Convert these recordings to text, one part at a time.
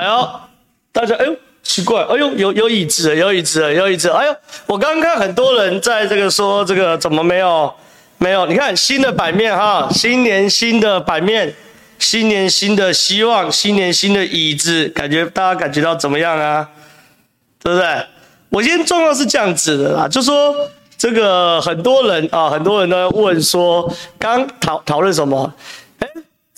哎呦，大家哎呦奇怪，哎呦有有椅子，有椅子，有椅子，哎呦，我刚刚看很多人在这个说这个怎么没有没有？你看新的版面哈，新年新的版面，新年新的希望，新年新的椅子，感觉大家感觉到怎么样啊？对不对？我今天状况是这样子的啦，就说这个很多人啊，很多人都在问说，刚讨讨论什么？哎。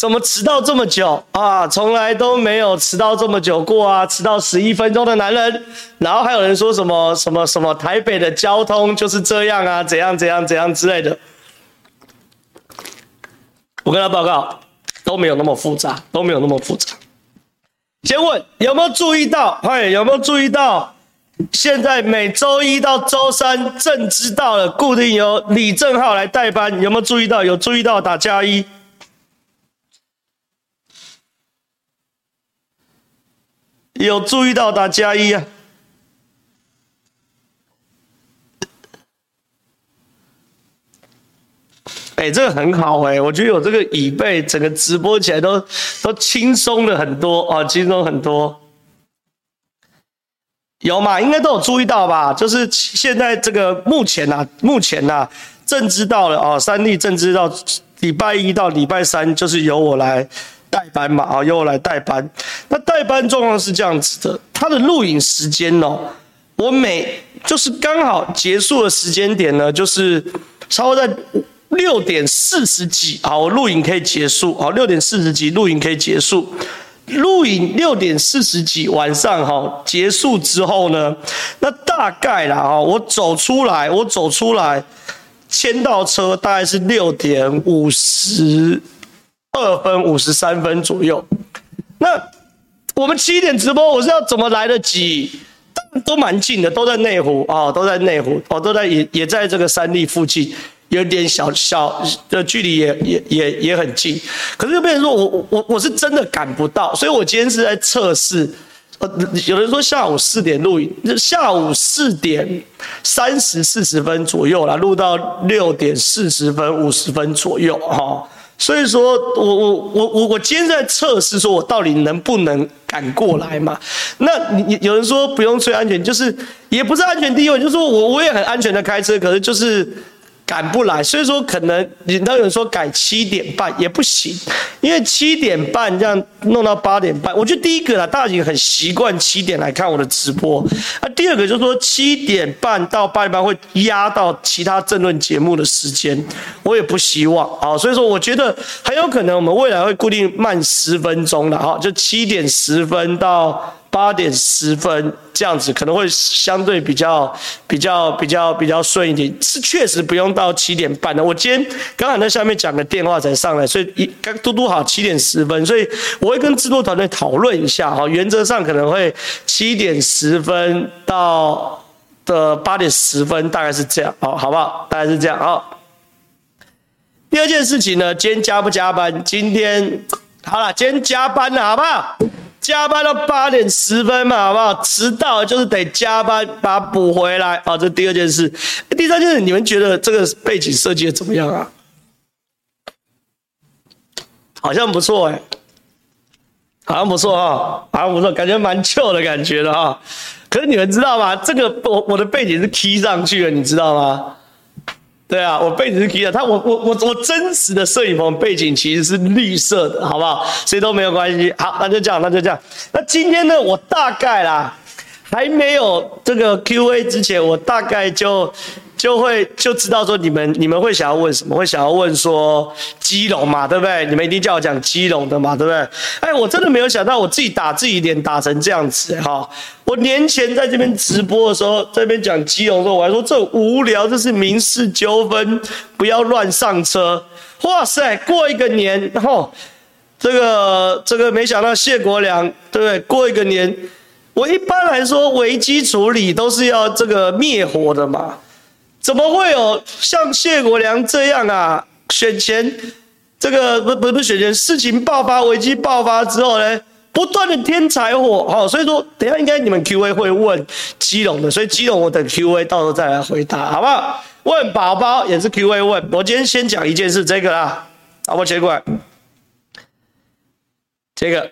怎么迟到这么久啊？从来都没有迟到这么久过啊！迟到十一分钟的男人，然后还有人说什么什么什么台北的交通就是这样啊？怎样怎样怎样之类的。我跟他报告，都没有那么复杂，都没有那么复杂。先问有没有注意到？嘿，有没有注意到？现在每周一到周三正知道了，固定由李正浩来代班，有没有注意到？有注意到打加一。有注意到打加一啊？哎，这个很好哎，我觉得有这个椅背，整个直播起来都都轻松了很多啊，轻松很多。有吗？应该都有注意到吧？就是现在这个目前呐、啊，目前呐、啊，正知道了啊，三立正知道礼拜一到礼拜三就是由我来。代班嘛，啊，由我来代班。那代班状况是这样子的，他的录影时间哦，我每就是刚好结束的时间点呢，就是差不多在六点四十几，好，我录影可以结束，好，六点四十几录影可以结束。录影六点四十几晚上哈结束之后呢，那大概啦，哈，我走出来，我走出来，签到车大概是六点五十。二分五十三分左右，那我们七点直播，我是要怎么来得及？都蛮近的，都在内湖啊，都在内湖，哦，都在也也在这个三立附近，有点小小的距离也也也也很近。可是就变成说我我我是真的赶不到，所以我今天是在测试。呃，有人说下午四点录影，下午四点三十四十分左右啦，录到六点四十分五十分左右哈。所以说我我我我我今天在测试，说我到底能不能赶过来嘛？那你你有人说不用最安全，就是也不是安全第一位，就是说我我也很安全的开车，可是就是。赶不来，所以说可能你都有人说改七点半也不行，因为七点半这样弄到八点半，我觉得第一个啦，大家已经很习惯七点来看我的直播，啊，第二个就是说七点半到八点半会压到其他政论节目的时间，我也不希望啊，所以说我觉得很有可能我们未来会固定慢十分钟的哈，就七点十分到。八点十分这样子可能会相对比较比较比较比较顺一点，是确实不用到七点半的。我今天刚好在下面讲个电话才上来，所以一刚嘟嘟好七点十分，所以我会跟制作团队讨论一下哈，原则上可能会七点十分到的八点十分，大概是这样，好，好不好？大概是这样啊。第二件事情呢，今天加不加班？今天好了，今天加班了，好不好？加班到八点十分嘛，好不好？迟到就是得加班把它补回来。好，这第二件事。第三件事，你们觉得这个背景设计的怎么样啊？好像不错哎，好像不错哈，好像不错，感觉蛮旧的感觉的哈。可是你们知道吗？这个我我的背景是 key 上去的，你知道吗？对啊，我背景是 K 的，他我我我我真实的摄影棚背景其实是绿色的，好不好？所以都没有关系。好，那就这样，那就这样。那今天呢，我大概啦，还没有这个 Q&A 之前，我大概就。就会就知道说你们你们会想要问什么，会想要问说基隆嘛，对不对？你们一定叫我讲基隆的嘛，对不对？哎，我真的没有想到我自己打自己脸打成这样子哈！我年前在这边直播的时候，在这边讲基隆的时候，我还说这无聊，这是民事纠纷，不要乱上车。哇塞，过一个年，然后这个这个没想到谢国梁，对不对？过一个年，我一般来说危机处理都是要这个灭火的嘛。怎么会有像谢国梁这样啊？选前这个不不不选前，事情爆发、危机爆发之后呢，不断的添柴火。好，所以说等下应该你们 Q&A 会问基隆的，所以基隆我等 Q&A 到时候再来回答，好不好？问宝宝也是 Q&A 问。我今天先讲一件事，这个啊，好，我切过来，这个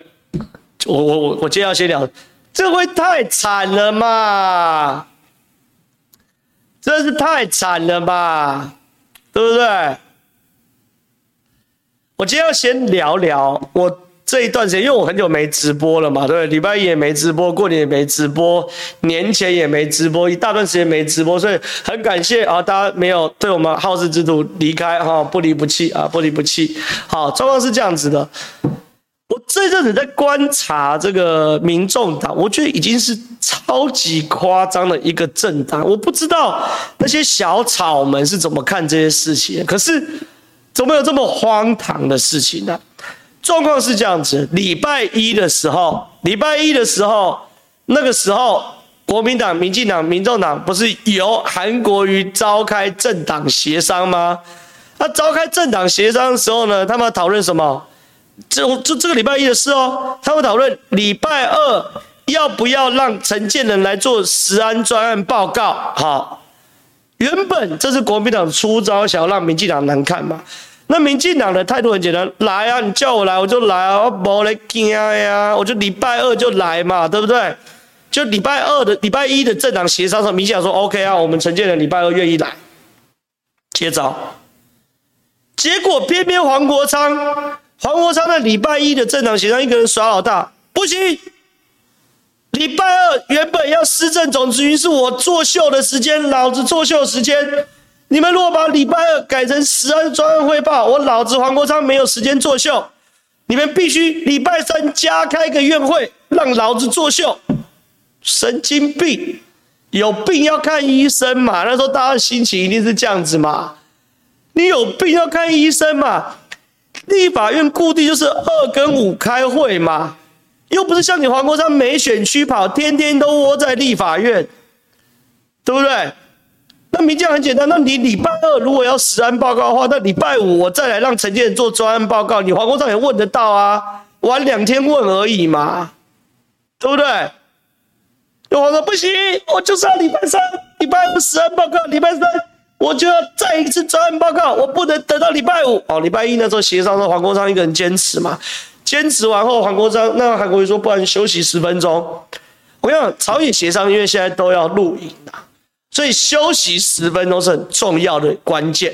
我我我我今天要先聊，这会太惨了嘛？真是太惨了吧？对不对？我今天要先聊聊我。这一段时间，因为我很久没直播了嘛，对，礼拜一也没直播，过年也没直播，年前也没直播，一大段时间没直播，所以很感谢啊，大家没有对我们好事之徒离开哈，不离不弃啊，不离不弃。好，状况是这样子的，我这阵子在观察这个民众党，我觉得已经是超级夸张的一个政党，我不知道那些小草们是怎么看这些事情，可是怎么有这么荒唐的事情呢？状况是这样子，礼拜一的时候，礼拜一的时候，那个时候，国民党、民进党、民众党不是由韩国瑜召开政党协商吗？那召开政党协商的时候呢，他们讨论什么？这这这个礼拜一的事哦，他会讨论礼拜二要不要让陈建仁来做食安专案报告。好，原本这是国民党出招，想要让民进党难看嘛。那民进党的态度很简单，来啊，你叫我来我就来啊，我没来惊呀，我就礼拜二就来嘛，对不对？就礼拜二的礼拜一的政党协商上，民进党说 OK 啊，我们陈建仁礼拜二愿意来接招，结果偏偏黄国昌，黄国昌在礼拜一的政党协商一个人耍老大，不行，礼拜二原本要施政总质询是我作秀的时间，老子作秀的时间。你们如果把礼拜二改成十二专案汇报，我老子黄国昌没有时间作秀。你们必须礼拜三加开个院会，让老子作秀。神经病，有病要看医生嘛？那时候大家的心情一定是这样子嘛？你有病要看医生嘛？立法院固定就是二跟五开会嘛，又不是像你黄国昌没选区跑，天天都窝在立法院，对不对？那民进很简单，那你礼拜二如果要实案报告的话，那礼拜五我再来让陈建做专案报告，你黄国昌也问得到啊，晚两天问而已嘛，对不对？有黄说不行，我就是要礼拜三、礼拜二食安报告，礼拜三我就要再一次专案报告，我不能等到礼拜五。哦，礼拜一那时候协商的黄国昌一个人坚持嘛，坚持完后，黄国昌那韩国瑜说，不然休息十分钟。我跟你讲，朝野协商，因为现在都要录影啊。所以休息十分钟是很重要的关键，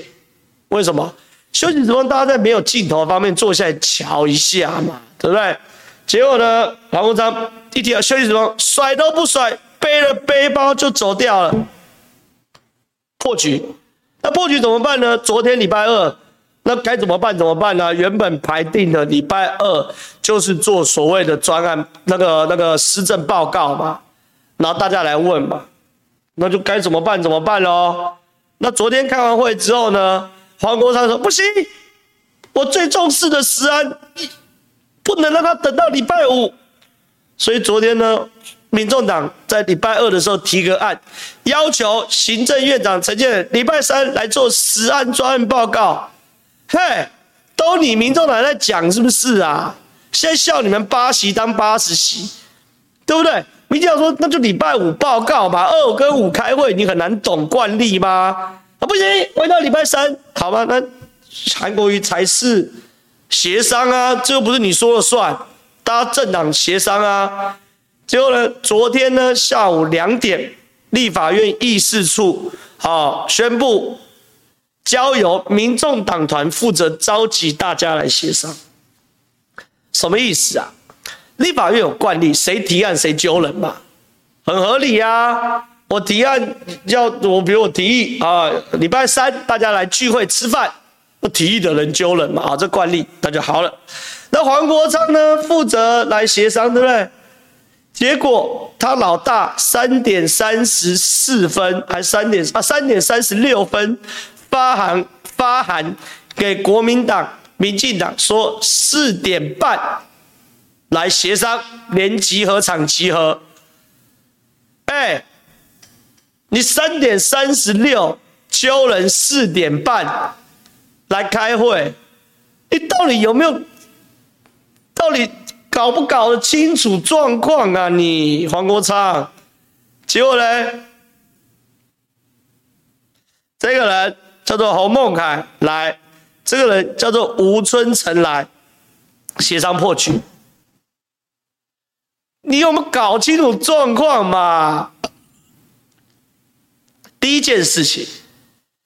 为什么？休息十分钟，大家在没有镜头方面坐下来瞧一下嘛，对不对？结果呢，黄国昌一提到休息十分钟，甩都不甩，背了背包就走掉了，破局。那破局怎么办呢？昨天礼拜二，那该怎么办？怎么办呢？原本排定的礼拜二就是做所谓的专案，那个那个施政报告嘛，然后大家来问嘛。那就该怎么办？怎么办喽？那昨天开完会之后呢？黄国昌说不行，我最重视的食安，不能让他等到礼拜五。所以昨天呢，民众党在礼拜二的时候提个案，要求行政院长陈建礼拜三来做实案专案报告。嘿，都你民众党在讲是不是啊？现在笑你们八席当八十席，对不对？民进党说，那就礼拜五报告吧。二跟五开会，你很难懂惯例吗？啊，不行，回到礼拜三，好吧？那韩国瑜才是协商啊，这又不是你说了算，大家政党协商啊。结果呢，昨天呢下午两点，立法院议事处好宣布，交由民众党团负责召集大家来协商，什么意思啊？立法院有惯例，谁提案谁揪人嘛，很合理啊。我提案要我，比如我提议啊，礼拜三大家来聚会吃饭，我提议的人揪人嘛，啊，这惯例那就好了。那黄国昌呢，负责来协商，对不对？结果他老大三点三十四分，还三点啊，三点三十六分发函发函给国民党、民进党说四点半。来协商，连集合场集合。哎，你三点三十六揪人，四点半来开会，你到底有没有？到底搞不搞得清楚状况啊？你黄国昌，结果呢？这个人叫做洪孟凯来，这个人叫做吴春成来协商破局。你有没有搞清楚状况嘛？第一件事情，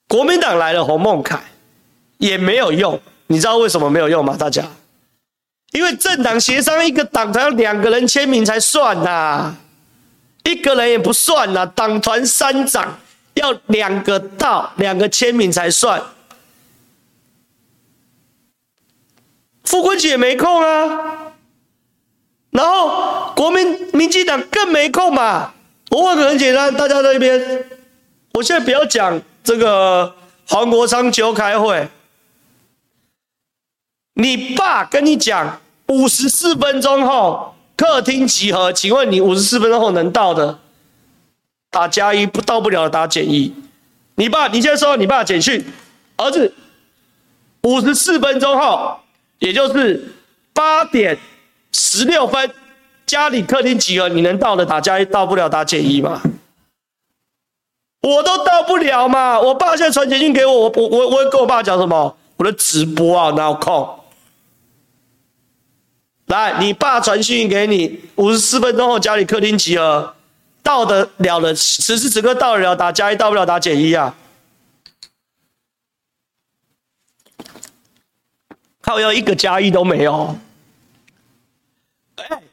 国民党来了洪孟凯也没有用，你知道为什么没有用吗？大家，因为政党协商一个党才要两个人签名才算呐、啊，一个人也不算呐、啊，党团三长要两个到两个签名才算。傅崐萁也没空啊，然后国民民进党更没空嘛。我问个很简单，大家在那边，我现在不要讲这个黄国昌揪开会，你爸跟你讲五十四分钟后客厅集合，请问你五十四分钟后能到的打加一，不到不了打减一。你爸，你现在收到你爸简讯，儿子，五十四分钟后。也就是八点十六分，家里客厅集合，你能到的打加一，到不了打减一吗？我都到不了嘛！我爸现在传简讯给我，我我我我跟我爸讲什么？我的直播啊，哪有空？来，你爸传讯给你，五十四分钟后家里客厅集合，到得了的，此时此刻到得了打加一，到不了打减一啊！靠，要一个加一都没有。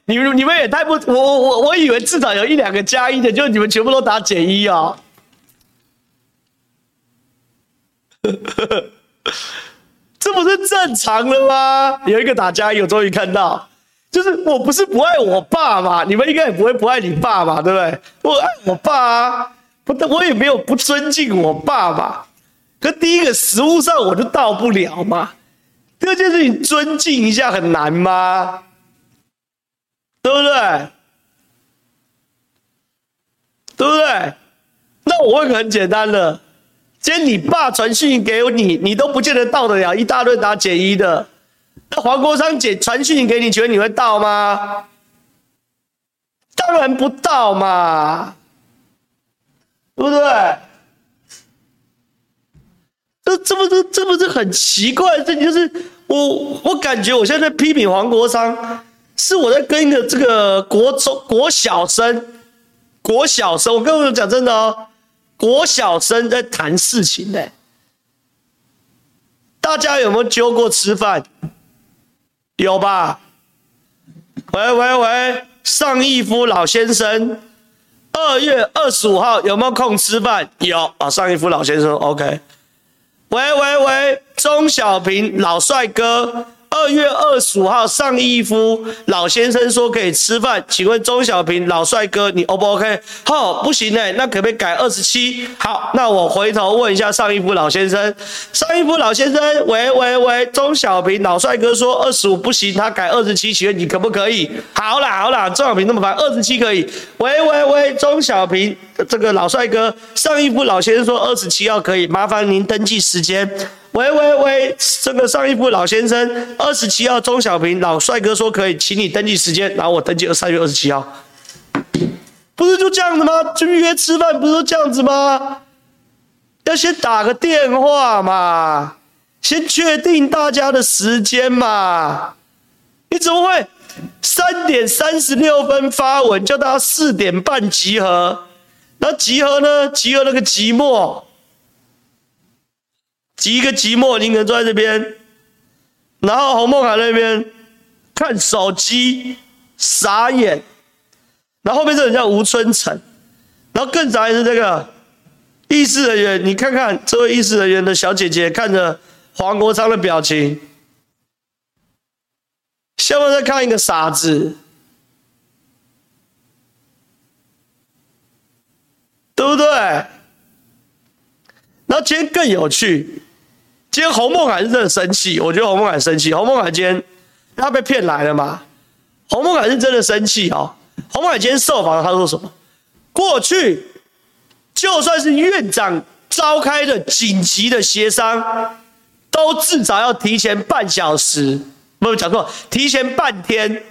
你们你们也太不，我我我我以为至少有一两个加一的，就你们全部都打减一啊。这不是正常的吗？有一个打加一，我终于看到，就是我不是不爱我爸嘛，你们应该也不会不爱你爸嘛，对不对？我爱我爸啊，不，我也没有不尊敬我爸爸。可第一个实物上我就到不了嘛。这件事情尊敬一下很难吗？对不对？对不对？那我问很简单的：今天你爸传讯给你，你都不见得到得了，一大顿打减一的。那黄国昌姐传讯给你，觉得你会到吗？当然不到嘛，对不对？这这不是这不是很奇怪的事情？就是我我感觉我现在，在批评黄国昌，是我在跟一个这个国中国小生，国小生，我跟我讲真的哦，国小生在谈事情呢。大家有没有揪过吃饭？有吧？喂喂喂，尚义夫老先生，二月二十五号有没有空吃饭？有啊，尚义夫老先生，OK。喂喂喂，钟小平老帅哥，二月二十五号尚义夫老先生说可以吃饭，请问钟小平老帅哥你 O 不 OK？好，不行呢，那可不可以改二十七？好，那我回头问一下尚义夫老先生，尚义夫老先生，喂喂喂，钟小平老帅哥说二十五不行，他改二十七，请问你可不可以？好啦好啦，钟小平那么烦，二十七可以。喂喂喂，钟小平。这个老帅哥，尚义夫老先生说二十七号可以，麻烦您登记时间。喂喂喂，这个尚义夫老先生，二十七号钟小平老帅哥说可以，请你登记时间，然后我登记二三月二十七号。不是就这样子吗？就约吃饭不是都这样子吗？要先打个电话嘛，先确定大家的时间嘛。你怎么会三点三十六分发文，叫大家四点半集合？那集合呢？集合那个寂寞，一个寂寞，你可能坐在这边，然后洪孟楷那边看手机傻眼，然后后面这人叫吴春成，然后更傻眼是这个议事人员，你看看这位议事人员的小姐姐看着黄国昌的表情，像不像在看一个傻子？对不对？然后今天更有趣，今天洪孟楷是真的生气，我觉得洪孟楷生气。洪孟楷今天他被骗来了嘛？洪孟楷是真的生气哦。洪孟楷今天受访，他说什么？过去就算是院长召开的紧急的协商，都至少要提前半小时，不，讲错，提前半天。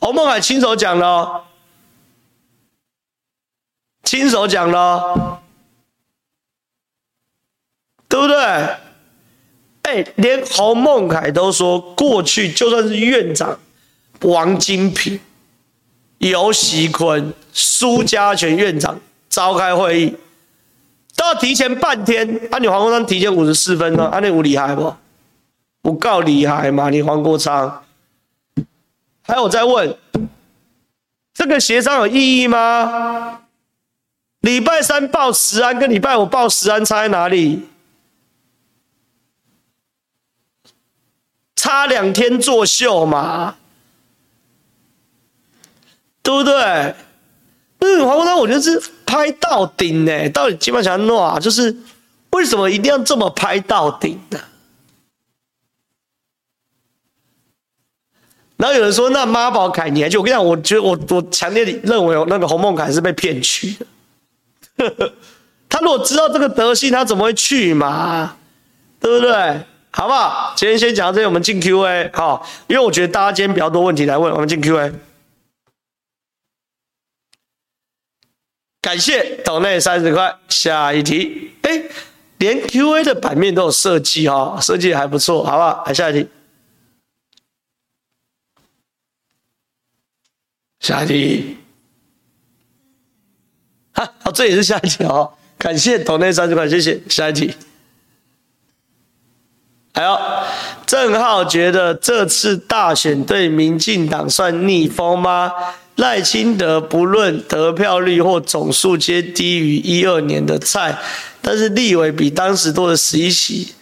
洪孟楷亲手讲了哦。亲手讲了，对不对？哎，连侯孟凯都说，过去就算是院长王金平，游锡堃、苏家全院长召开会议，都要提前半天。啊，你黄国昌提前五十四分钟，啊，你有厉害不？不够厉害吗？你黄国昌？还有在问，这个协商有意义吗？礼拜三报十安跟礼拜五报十安差在哪里？差两天作秀嘛，对不对？嗯，黄国昌，我觉得是拍到顶呢。到底基本上弄啊，就是为什么一定要这么拍到顶呢？然后有人说，那妈宝凯尼，就我跟你讲，我觉得我我强烈认为那个洪孟凯是被骗去的。他如果知道这个德性，他怎么会去嘛？对不对？好不好？今天先讲到这里，我们进 Q&A。好，因为我觉得大家今天比较多问题来问，我们进 Q&A。感谢岛内三十块。下一题，哎，连 Q&A 的版面都有设计哈，设计还不错，好不好？来下一题。下一题。哈，好，这也是下一题哦。感谢斗内三十块，谢谢。下一题。还有，郑浩觉得这次大选对民进党算逆风吗？赖清德不论得票率或总数皆低于一二年的蔡，但是立委比当时多了十一席，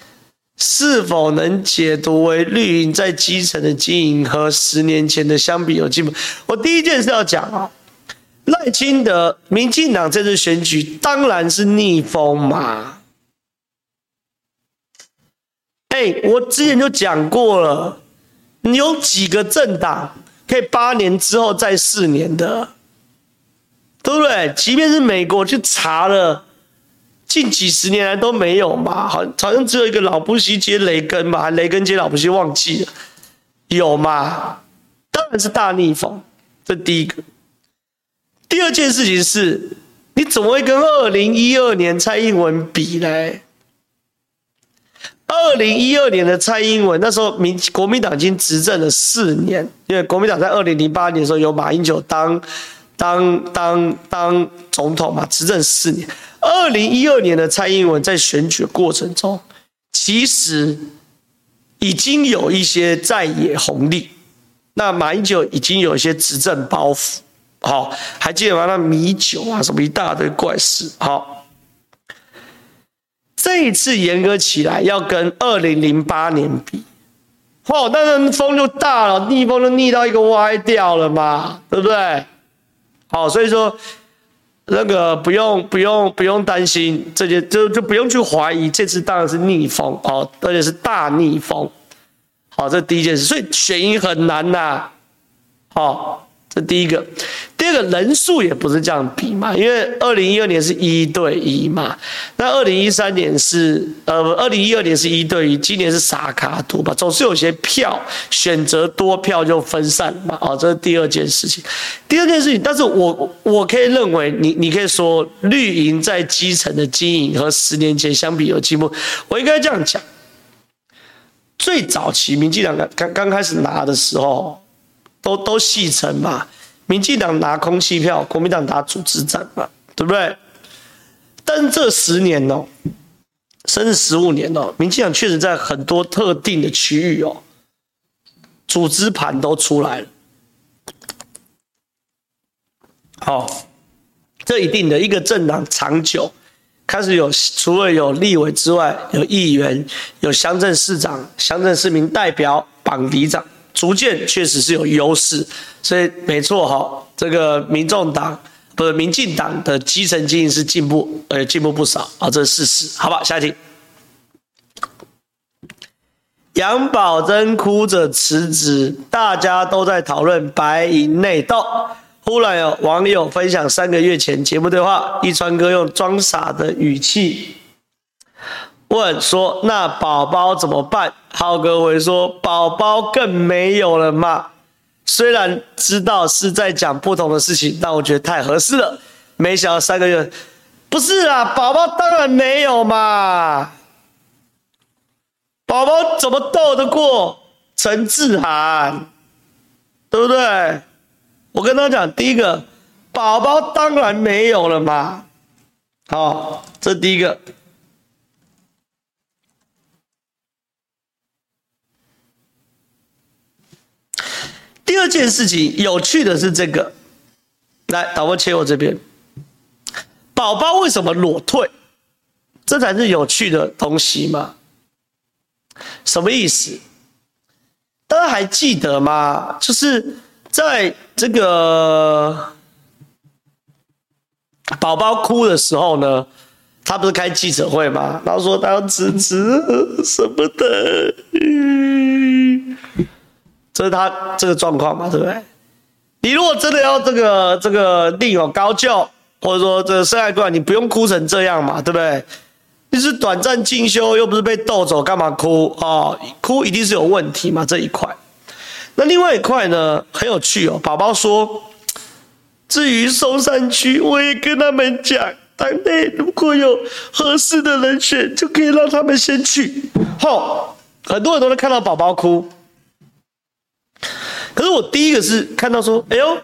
是否能解读为绿营在基层的经营和十年前的相比有进步？我第一件事要讲啊，赖清德民进党这次选举当然是逆风嘛。欸、我之前就讲过了，你有几个政党可以八年之后再四年的，对不对？即便是美国去查了，近几十年来都没有嘛，好，好像只有一个老布希接雷根吧，雷根接老布希忘记了，有吗？当然是大逆风，这第一个。第二件事情是，你怎么会跟二零一二年蔡英文比呢？二零一二年的蔡英文，那时候民国民党已经执政了四年，因为国民党在二零零八年的时候有马英九当当当当总统嘛，执政四年。二零一二年的蔡英文在选举过程中，其实已经有一些在野红利，那马英九已经有一些执政包袱，好，还记得吗？那米酒啊，什么一大堆怪事，好。这一次严格起来，要跟二零零八年比，哦，那个风就大了，逆风就逆到一个歪掉了嘛，对不对？好，所以说那个不用不用不用担心这些，就就不用去怀疑，这次当然是逆风哦，而且是大逆风。好，这第一件事，所以选赢很难呐，好。这第一个，第二个人数也不是这样比嘛，因为二零一二年是一对一嘛，那二零一三年是呃，二零一二年是一对一，今年是傻卡图吧，总是有些票选择多票就分散嘛，哦，这是第二件事情。第二件事情，但是我我可以认为你，你你可以说绿营在基层的经营和十年前相比有进步，我应该这样讲。最早期民进党刚刚开始拿的时候。都都戏称嘛，民进党拿空气票，国民党打组织战嘛，对不对？但这十年哦，甚至十五年哦，民进党确实在很多特定的区域哦，组织盘都出来了。好，这一定的一个政党长久开始有，除了有立委之外，有议员，有乡镇市长、乡镇市民代表、绑里长。逐渐确实是有优势，所以没错哈，这个民众党不是民进党的基层经营是进步，呃，进步不少啊，这是事实。好吧，下一题。杨宝珍哭着辞职，大家都在讨论白银内斗。忽然有网友分享三个月前节目对话，一川哥用装傻的语气。问说：“那宝宝怎么办？”浩哥回说：“宝宝更没有了嘛。”虽然知道是在讲不同的事情，但我觉得太合适了。没想到三个月，不是啊，宝宝当然没有嘛。宝宝怎么斗得过陈志涵？对不对？我跟他讲，第一个，宝宝当然没有了嘛。好，这第一个。第二件事情有趣的是这个，来，导播切我这边，宝宝为什么裸退？这才是有趣的东西嘛？什么意思？大家还记得吗？就是在这个宝宝哭的时候呢，他不是开记者会吗？然后说他要辞职什么的。这是他这个状况嘛，对不对？你如果真的要这个这个另有高就，或者说这个深爱过，你不用哭成这样嘛，对不对？你是短暂进修，又不是被逗走，干嘛哭啊、哭一定是有问题嘛，这一块。那另外一块呢，很有趣哦。宝宝说，至于松山区，我也跟他们讲，党内如果有合适的人选，就可以让他们先去。吼，很多人都能看到宝宝哭。可是我第一个是看到说，哎呦，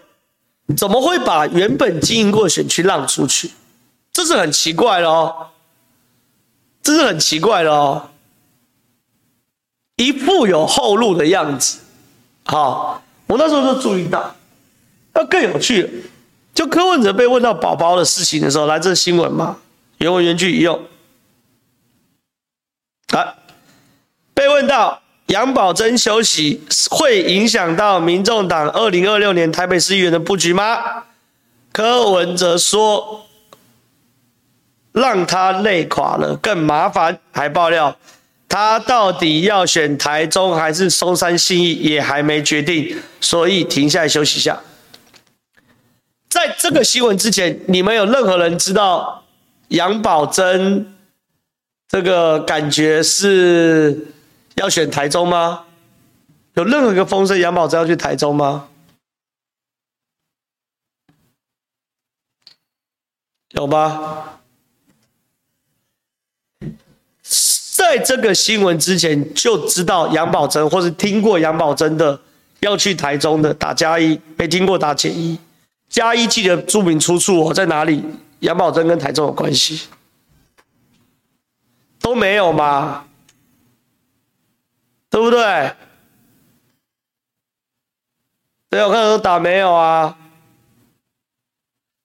怎么会把原本经营过的选区让出去？这是很奇怪的哦，这是很奇怪的哦，一副有后路的样子。好，我那时候就注意到，那更有趣，就柯文哲被问到宝宝的事情的时候，来这新闻嘛，原文原句一用，啊，被问到。杨宝珍休息会影响到民众党二零二六年台北市议员的布局吗？柯文哲说，让他累垮了更麻烦，还爆料他到底要选台中还是松山信义也还没决定，所以停下来休息一下。在这个新闻之前，你们有任何人知道杨宝珍这个感觉是？要选台中吗？有任何一个风声，杨宝珍要去台中吗？有吗？在这个新闻之前就知道杨宝珍，或是听过杨宝珍的要去台中的，打加一；没听过打减一。加一记得注明出处哦，在哪里？杨宝珍跟台中有关系？都没有吗？对不对？对，我看都打没有啊。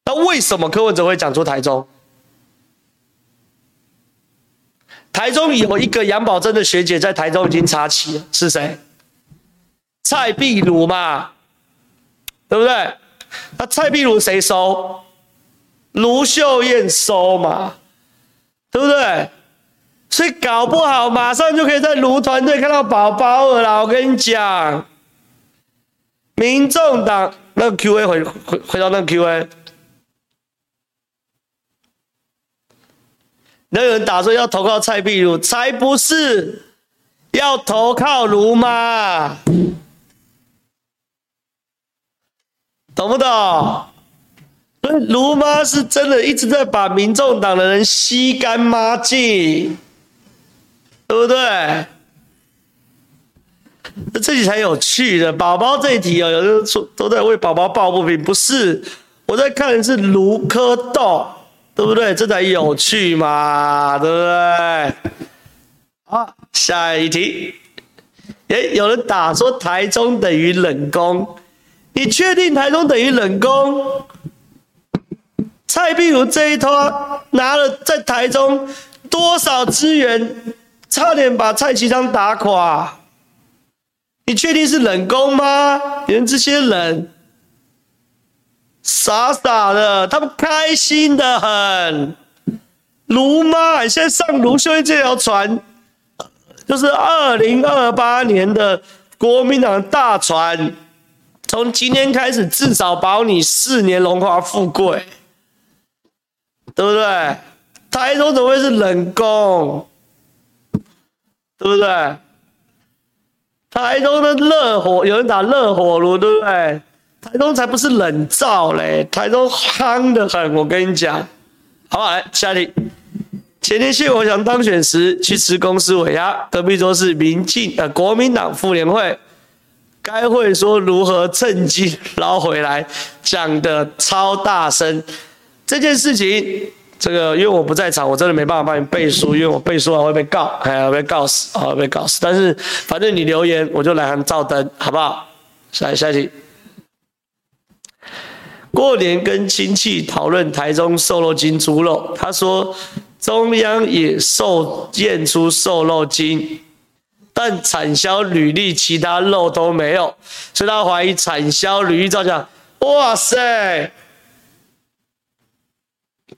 那为什么柯文哲会讲出台中？台中有一个杨宝珍的学姐在台中已经插旗了，是谁？蔡碧如嘛，对不对？那蔡碧如谁收？卢秀燕收嘛，对不对？所以搞不好马上就可以在卢团队看到宝宝了！我跟你讲，民众党那个 Q&A 回回回到那个 Q&A，那有人打说要投靠蔡壁如，才不是要投靠卢妈，懂不懂？所以卢妈是真的一直在把民众党的人吸干抹净。对不对？这题才有趣的。宝宝这一题哦，有人说都在为宝宝抱不平，不是？我在看的是卢科道，对不对？这才有趣嘛，对不对？好，下一题。诶，有人打说台中等于冷宫，你确定台中等于冷宫？蔡壁如这一拖拿了在台中多少资源？差点把蔡其昌打垮，你确定是冷宫吗？你们这些人傻傻的，他们开心的很。卢妈，现在上卢秀燕这条船，就是二零二八年的国民党大船，从今天开始至少保你四年荣华富贵，对不对？台中怎么会是冷宫？对不对？台中的热火，有人打热火炉，对不对？台中才不是冷灶嘞，台中夯得很，我跟你讲。好，来下题。前天谢国强当选时去吃公司尾牙，隔壁桌是民进呃国民党妇联会，开会说如何趁机捞回来，讲的超大声。这件事情，这个因为我不在场，我真的没办法帮你背书，因为我背书啊会被告，还要被告死啊，被告死。但是反正你留言，我就来喊照登，好不好？下下一题。过年跟亲戚讨论台中瘦肉精猪肉，他说中央也售验出瘦肉精。但产销履历，其他肉都没有，所以他怀疑产销履历造假。哇塞，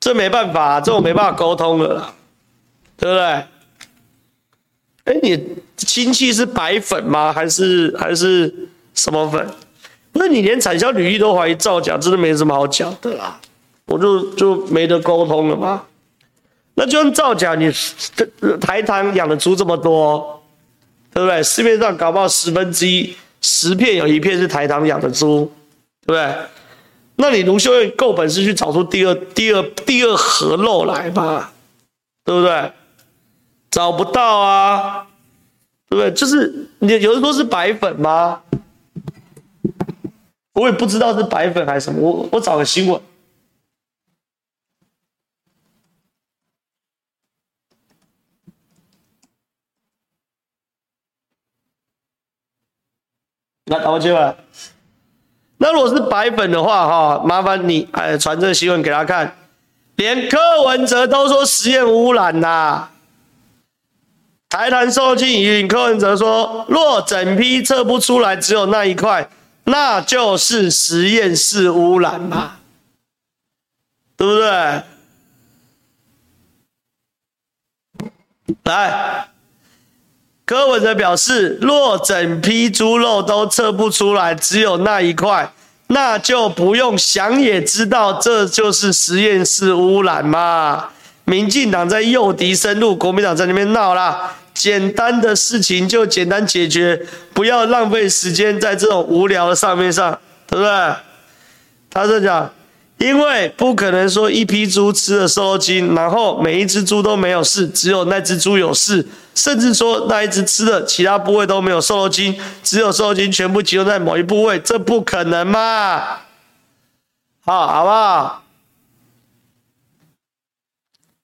这没办法，这我没办法沟通了啦，对不对？哎，你亲戚是白粉吗？还是还是什么粉？那你连产销履历都怀疑造假，真的没什么好讲的啦。我就就没得沟通了嘛。那就算造假，你台糖养的猪这么多。对不对？市面上搞不好十分之一，十片有一片是台糖养的猪，对不对？那你卢秀燕够本事去找出第二、第二、第二盒肉来吧，对不对？找不到啊，对不对？就是你有人说是白粉吗？我也不知道是白粉还是什么，我我找个新闻。那打过去吧。那如果是白粉的话，哈，麻烦你哎传这个新闻给他看。连柯文哲都说实验污染呐。台糖瘦肉精疑云，柯文哲说，若整批测不出来，只有那一块，那就是实验室污染嘛，对不对？来。柯文哲表示，若整批猪肉都测不出来，只有那一块，那就不用想也知道，这就是实验室污染嘛。民进党在诱敌深入，国民党在那边闹啦。简单的事情就简单解决，不要浪费时间在这种无聊的上面上，对不对？他是讲。因为不可能说一批猪吃了瘦肉精，然后每一只猪都没有事，只有那只猪有事，甚至说那一只吃的其他部位都没有瘦肉精，只有瘦肉精全部集中在某一部位，这不可能嘛？好，好不好？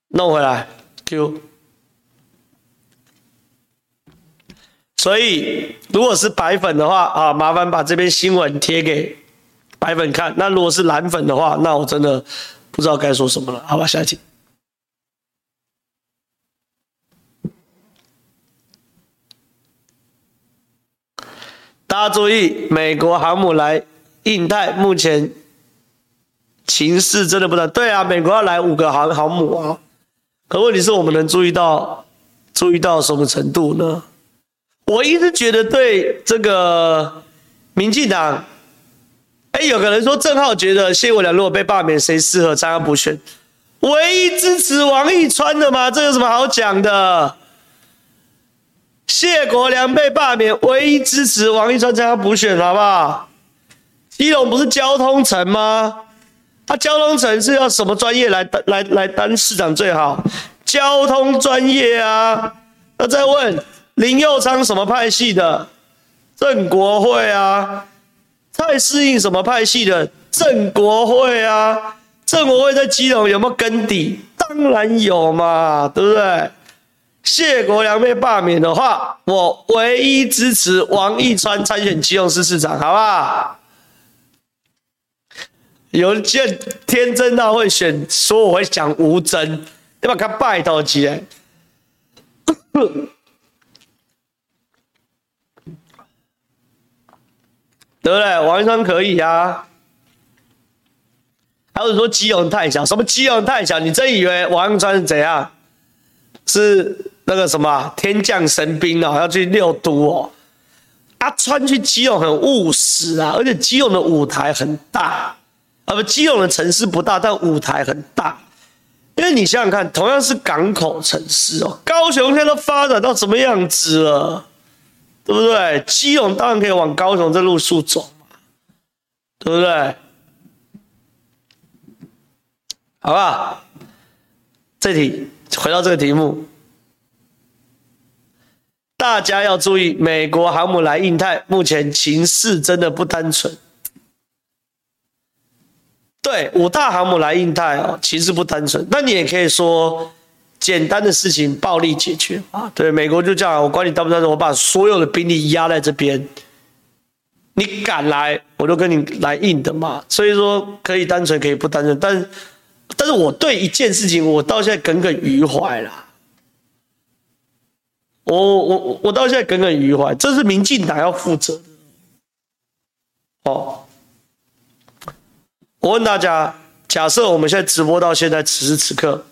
弄回来，Q。所以如果是白粉的话啊，麻烦把这篇新闻贴给。白粉看，那如果是蓝粉的话，那我真的不知道该说什么了。好吧，下一题。大家注意，美国航母来印太，目前情势真的不大。对啊，美国要来五个航航母啊，可问题是我们能注意到注意到什么程度呢？我一直觉得对这个民进党。哎，有个人说郑浩觉得谢国梁如果被罢免，谁适合参加补选？唯一支持王义川的吗？这有什么好讲的？谢国梁被罢免，唯一支持王义川参加补选，好不好？基隆不是交通城吗？他、交通城是要什么专业来来来当市长最好？交通专业啊！那再问林佑昌什么派系的？郑国会啊！太适应什么派系的正国会啊？正国会在基隆有没有根底？当然有嘛，对不对？谢国梁被罢免的话，我唯一支持王义川参选基隆市市长，好不好？有人见天真到会选，说我会讲吴峥，对吧？他拜托起来。对不对？王一川可以啊。还有说基隆太小，什么基隆太小？你真以为王一川是怎样？是那个什么天降神兵哦，要去六都哦？阿川去基隆很务实啊，而且基隆的舞台很大，啊不，基隆的城市不大，但舞台很大。因为你想想看，同样是港口城市哦，高雄现在都发展到什么样子了？对不对？基隆当然可以往高雄这路数走嘛，对不对？好不好？这题回到这个题目，大家要注意，美国航母来印太，目前情势真的不单纯。对，五大航母来印太哦，情势不单纯。那你也可以说，简单的事情暴力解决啊。对，美国就这样，我管你单不单纯，我把所有的兵力压在这边，你敢来，我就跟你来硬的嘛。所以说，可以单纯，可以不单纯，但但是我对一件事情，我到现在耿耿于怀啦。我我我到现在耿耿于怀，这是民进党要负责的。哦，我问大家，假设我们现在直播到现在此时此刻，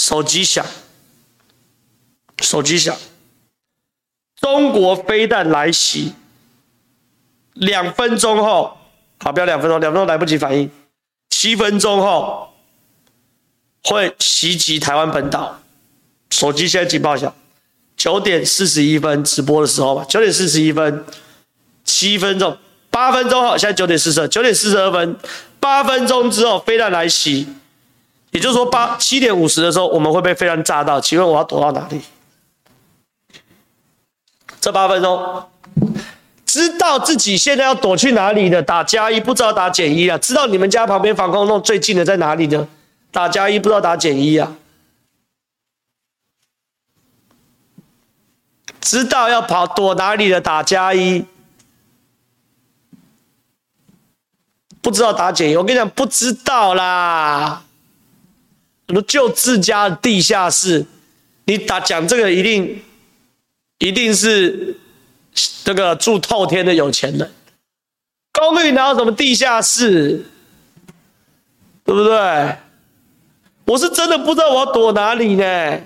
手机响，手机响，中国飞弹来袭，两分钟后，好，不要两分钟，两分钟来不及反应，七分钟后会袭击台湾本岛，手机现在警报响。九点四十一分直播的时候吧，九点四十一分，七分钟，八分钟后，现在九点四十二，九点四十二分，八分钟之后飞弹来袭，也就是说八七点五十的时候我们会被飞弹炸到，请问我要躲到哪里？这八分钟，知道自己现在要躲去哪里的打加一，不知道打减一啊？知道你们家旁边防空洞最近的在哪里的？打加一，不知道打减一啊？知道要跑躲哪里的打加一，不知道打减一。我跟你讲，不知道啦。什么就自家地下室，你打讲这个一定一定是这个住透天的有钱人。公寓哪有什么地下室？对不对？我是真的不知道我要躲哪里呢。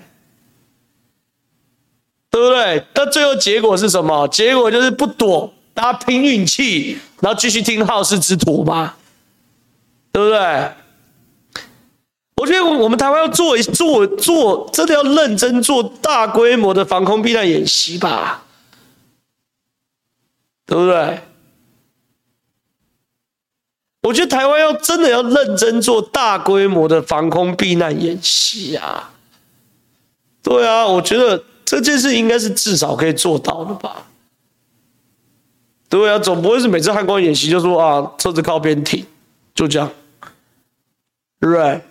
对不对？但最后结果是什么？结果就是不躲，大家拼运气，然后继续听好事之徒嘛，对不对？我觉得我们台湾要做一做做，真的要认真做大规模的防空避难演习吧，对不对？我觉得台湾要真的要认真做大规模的防空避难演习啊，对啊，我觉得。这件事应该是至少可以做到的吧？对啊，总不会是每次汉光演习就说啊，车子靠边停，就这样，right？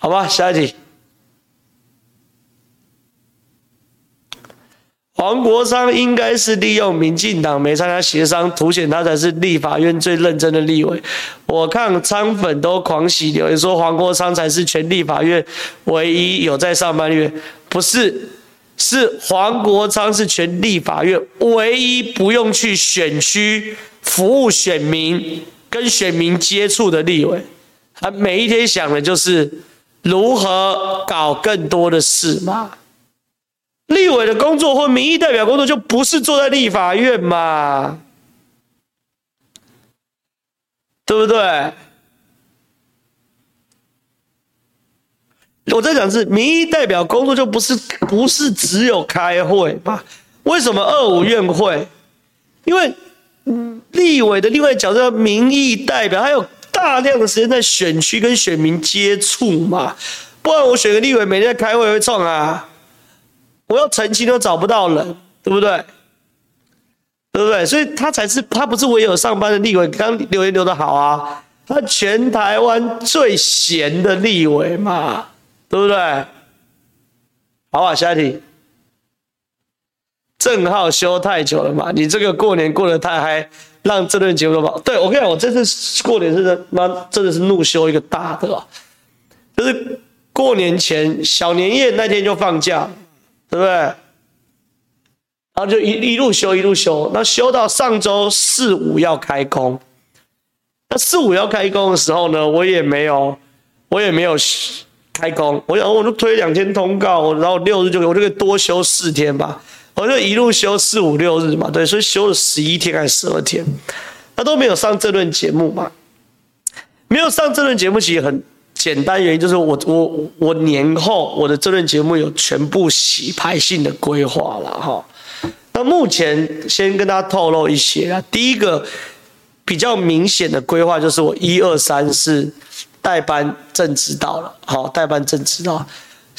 好吧，下一题。黄国昌应该是利用民进党没参加协商，凸显他才是立法院最认真的立委。我看昌粉都狂喜留言说黄国昌才是全立法院唯一有在上班的立委，不是，是黄国昌是全立法院唯一不用去选区服务选民、跟选民接触的立委。他每一天想的就是如何搞更多的事嘛。立委的工作或民意代表工作就不是坐在立法院嘛，对不对？我在讲是民意代表工作就不是不是只有开会嘛？为什么二五院会？因为立委的另外角色民意代表，还有大量的时间在选区跟选民接触嘛，不然我选个立委每天在开会会冲啊。我要澄清都找不到人，对不对？对不对？所以他才是他不是唯有上班的立委。刚留言留的好啊，他全台湾最闲的立委嘛，对不对？好啊，下一题。正浩休太久了嘛？你这个过年过得太嗨，让这轮节目都跑。对，我跟你讲，我这次过年是妈真的是怒休一个大的啊，就是过年前小年夜那天就放假。对不对？然后就一一路休一路休，那休到上周四五要开工。那四五要开工的时候呢，我也没有，我也没有开工。我想，我就推两天通告，然后六日就我就可以多休四天吧。我就一路休四五六日嘛，对，所以休了十一天还是十二天，他都没有上这轮节目嘛。没有上这轮节目其实很。简单原因就是我我我年后我的这轮节目有全部洗牌性的规划了哈。那目前先跟大家透露一些啊，第一个比较明显的规划就是我一二三四代班正职到了，好，代班正知道。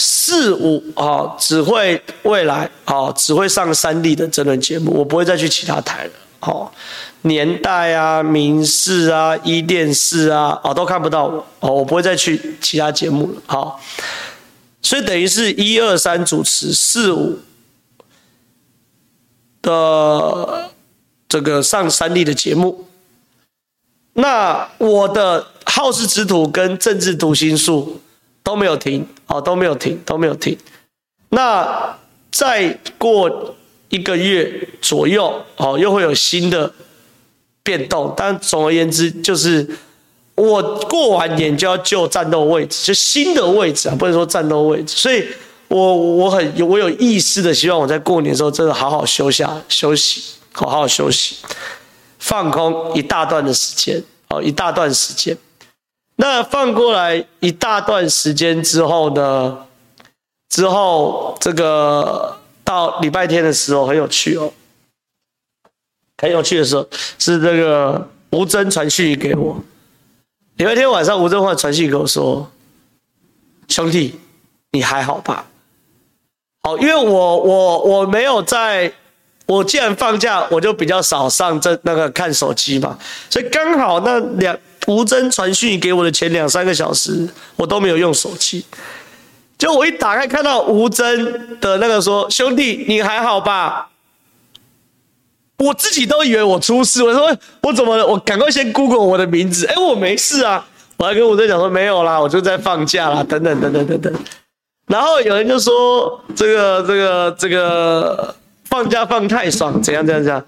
四五啊，只会未来啊，只会上三立的这轮节目，我不会再去其他台了。好，年代啊、民视啊、一电视啊，哦，都看不到我哦，我不会再去其他节目了。好，所以等于是一二三主持，四五的这个上三立的节目。那我的好事之徒跟政治读心术都没有停，哦，都没有停，都没有停。那再过一个月左右，哦，又会有新的变动。但总而言之，就是我过完年就要就战斗位置，就新的位置啊，不能说战斗位置。所以我我很我有意识的希望我在过年的时候真的好好休下休息，好好休息。放空一大段的时间，哦，一大段时间。那放过来一大段时间之后呢？之后这个到礼拜天的时候很有趣哦，很有趣的时候是这个吴峥传讯给我。礼拜天晚上吴峥换传讯给我说：“兄弟，你还好吧？”好，因为我我我没有在。我既然放假，我就比较少上这那个看手机嘛，所以刚好那两吴峥传讯给我的前两三个小时，我都没有用手机。就我一打开看到吴峥的那个说：“兄弟，你还好吧？”我自己都以为我出事，我说我怎么？我赶快先 Google 我的名字，哎，我没事啊。我还跟吴峥讲说没有啦，我就在放假啦，等等等等等等。然后有人就说这个这个这个。放假放太爽，怎样怎样怎样？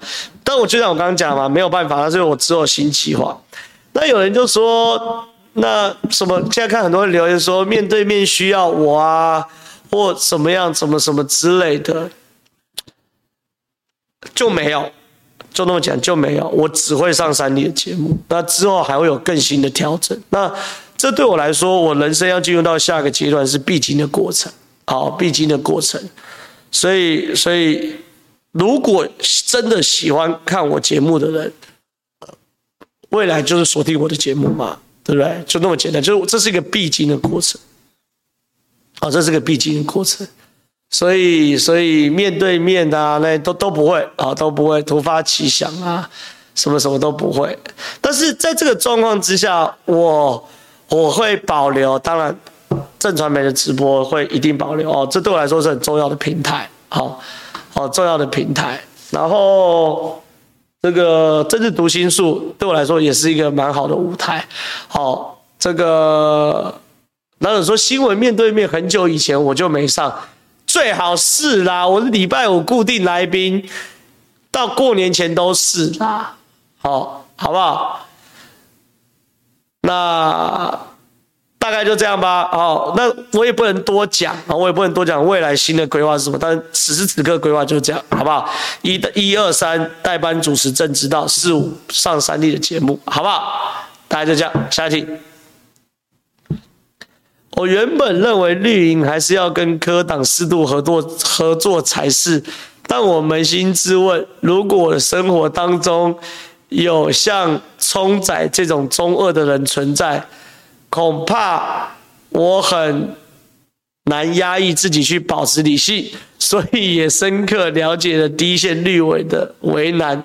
但我就像我刚刚讲嘛，没有办法，所以我只有新计划。那有人就说，那什么？现在看很多人留言说，面对面需要我啊，或什么样，什么什么之类的，就没有，就那么讲，就没有。我只会上三立的节目，那之后还会有更新的调整。那这对我来说，我人生要进入到下一个阶段是必经的过程，好，必经的过程。所以，所以。如果真的喜欢看我节目的人，未来就是锁定我的节目嘛，对不对？就那么简单，就是这是一个必经的过程。好，这是个必经的过程。所以，所以面对面啊，那都都不会啊，都不会突发奇想啊，什么什么都不会。但是在这个状况之下，我我会保留，当然正传媒的直播会一定保留哦，这对我来说是很重要的平台。好。好重要的平台，然后这个政治读心术对我来说也是一个蛮好的舞台。好，这个那有说新闻面对面，很久以前我就没上，最好是啦，我是礼拜五固定来宾，到过年前都是啦。好，好不好？那。大概就这样吧，好，那我也不能多讲啊，我也不能多讲未来新的规划是什么，但此时此刻规划就是这样，好不好？一、一二三代班主持正知道，四五上三立的节目，好不好？大家就这样，下一题。我原本认为绿营还是要跟科党适度合作合作才是，但我扪心自问，如果我的生活当中有像聪仔这种中二的人存在。恐怕我很难压抑自己去保持理性，所以也深刻了解了第一线绿委的为难。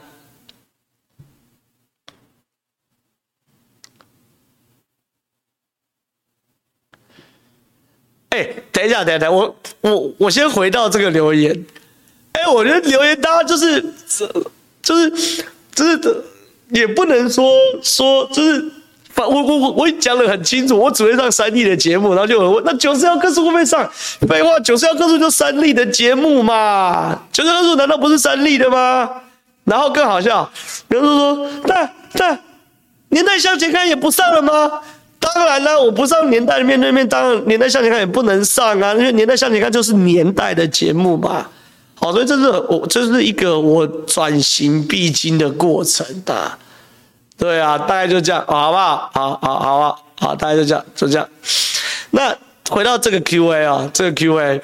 哎，等一下，等一下，我我我先回到这个留言。哎，我觉得留言大家就是，就是，就是，也不能说说就是。我我我我讲得很清楚，我只会上三立的节目，然后就有人问，那九十号客诉会不会上？废话，九十号客诉就三立的节目嘛，九十号客诉难道不是三立的吗？然后更好笑，有人说，那那年代向前看也不上了吗？当然了，我不上年代的面对面，当然年代向前看也不能上啊，因为年代向前看就是年代的节目嘛。好，所以这是我这是一个我转型必经的过程的。对啊，大概就这样，好不好？好好好啊，好，大概就这样，就这样。那回到这个 Q&A 啊，这个 Q&A，